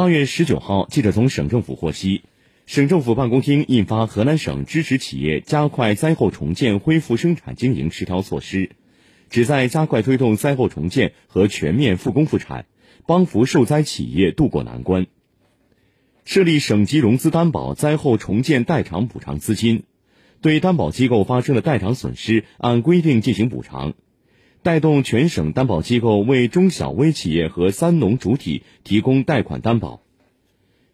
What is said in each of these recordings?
八月十九号，记者从省政府获悉，省政府办公厅印发《河南省支持企业加快灾后重建恢复生产经营十条措施》，旨在加快推动灾后重建和全面复工复产，帮扶受灾企业渡过难关。设立省级融资担保灾后重建代偿补偿资金，对担保机构发生的代偿损失按规定进行补偿。带动全省担保机构为中小微企业和三农主体提供贷款担保，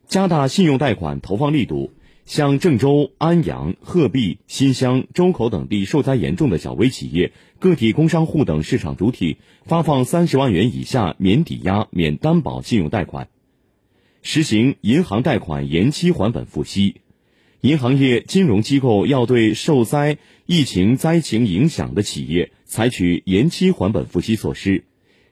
加大信用贷款投放力度，向郑州、安阳、鹤壁、新乡、周口等地受灾严重的小微企业、个体工商户等市场主体发放三十万元以下免抵押、免担保信用贷款，实行银行贷款延期还本付息。银行业金融机构要对受灾疫情灾情影响的企业采取延期还本付息措施，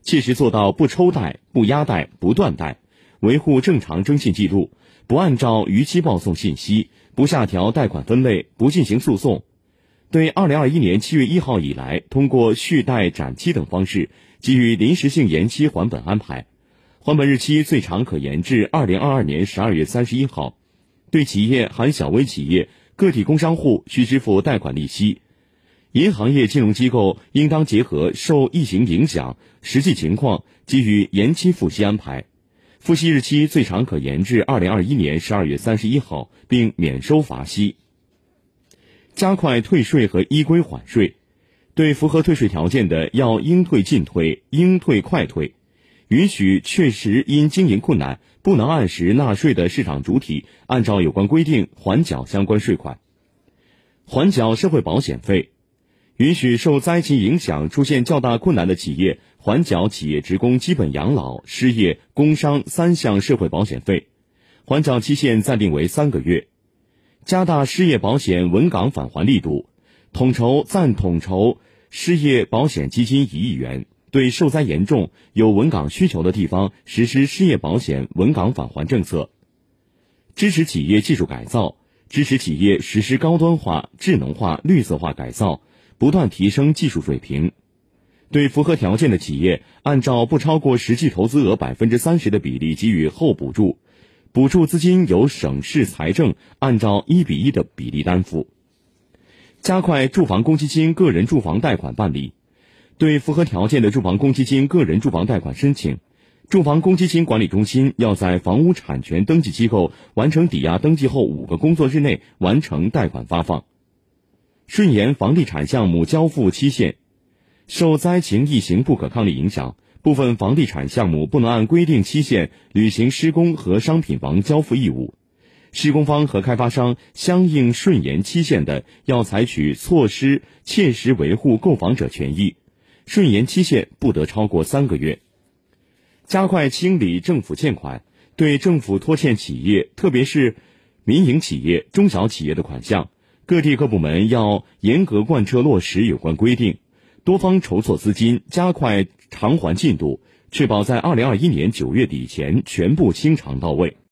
切实做到不抽贷、不压贷、不断贷，维护正常征信记录，不按照逾期报送信息，不下调贷款分类，不进行诉讼。对二零二一年七月一号以来通过续贷、展期等方式给予临时性延期还本安排，还本日期最长可延至二零二二年十二月三十一号。对企业（含小微企业）、个体工商户需支付贷款利息，银行业金融机构应当结合受疫情影响实际情况给予延期付息安排，付息日期最长可延至二零二一年十二月三十一号，并免收罚息。加快退税和依规缓税，对符合退税条件的要应退尽退、应退快退。允许确实因经营困难不能按时纳税的市场主体，按照有关规定缓缴相关税款，缓缴社会保险费；允许受灾情影响出现较大困难的企业缓缴企业职工基本养老、失业、工伤三项社会保险费，缓缴期限暂定为三个月；加大失业保险稳岗返还力度，统筹暂统筹失业保险基金一亿元。对受灾严重、有稳岗需求的地方实施失业保险稳岗返还政策，支持企业技术改造，支持企业实施高端化、智能化、绿色化改造，不断提升技术水平。对符合条件的企业，按照不超过实际投资额百分之三十的比例给予后补助，补助资金由省市财政按照一比一的比例担负。加快住房公积金个人住房贷款办理。对符合条件的住房公积金个人住房贷款申请，住房公积金管理中心要在房屋产权登记机构完成抵押登记后五个工作日内完成贷款发放。顺延房地产项目交付期限，受灾情疫情不可抗力影响，部分房地产项目不能按规定期限履行施工和商品房交付义务，施工方和开发商相应顺延期限的，要采取措施切实维护购房者权益。顺延期限不得超过三个月，加快清理政府欠款，对政府拖欠企业，特别是民营企业、中小企业的款项，各地各部门要严格贯彻落实有关规定，多方筹措资金，加快偿还进度，确保在二零二一年九月底前全部清偿到位。